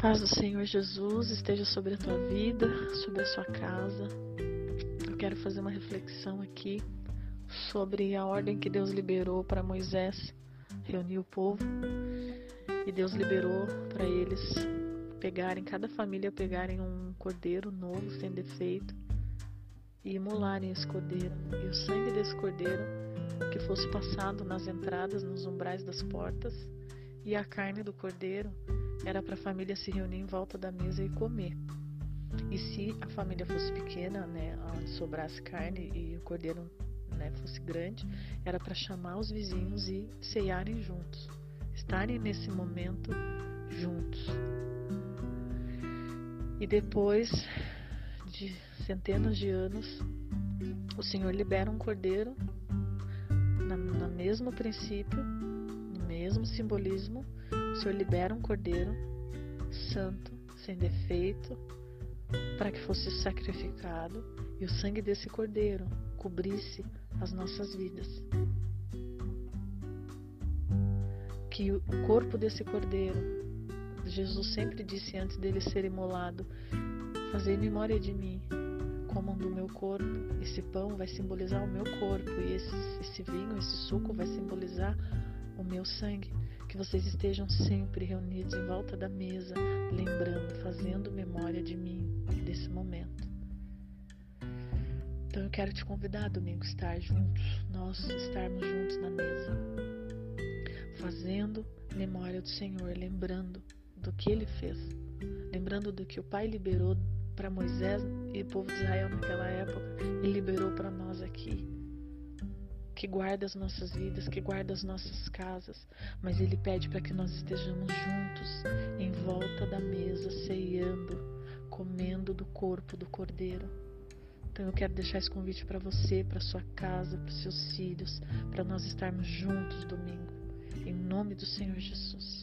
paz do Senhor Jesus esteja sobre a tua vida, sobre a sua casa. Eu quero fazer uma reflexão aqui sobre a ordem que Deus liberou para Moisés reunir o povo. E Deus liberou para eles pegarem, cada família pegarem um cordeiro novo, sem defeito, e imolarem esse cordeiro. E o sangue desse cordeiro que fosse passado nas entradas, nos umbrais das portas, e a carne do cordeiro era para a família se reunir em volta da mesa e comer. E se a família fosse pequena, né, onde sobrasse carne e o cordeiro né, fosse grande, era para chamar os vizinhos e ceiarem juntos, estarem nesse momento juntos. E depois de centenas de anos, o Senhor libera um cordeiro no mesmo princípio, mesmo simbolismo, o Senhor libera um cordeiro santo, sem defeito, para que fosse sacrificado e o sangue desse cordeiro cobrisse as nossas vidas. Que o corpo desse cordeiro, Jesus sempre disse antes dele ser imolado: Fazer memória de mim, comam do meu corpo. Esse pão vai simbolizar o meu corpo e esse, esse vinho, esse suco vai simbolizar o meu sangue. Que vocês estejam sempre reunidos em volta da mesa, lembrando, fazendo memória de mim, desse momento. Então eu quero te convidar domingo estar juntos, nós estarmos juntos na mesa, fazendo memória do Senhor, lembrando do que ele fez, lembrando do que o Pai liberou para Moisés e o povo de Israel naquela época e liberou para nós aqui. Que guarda as nossas vidas, que guarda as nossas casas, mas Ele pede para que nós estejamos juntos, em volta da mesa, ceando, comendo do corpo do Cordeiro. Então eu quero deixar esse convite para você, para sua casa, para seus filhos, para nós estarmos juntos domingo, em nome do Senhor Jesus.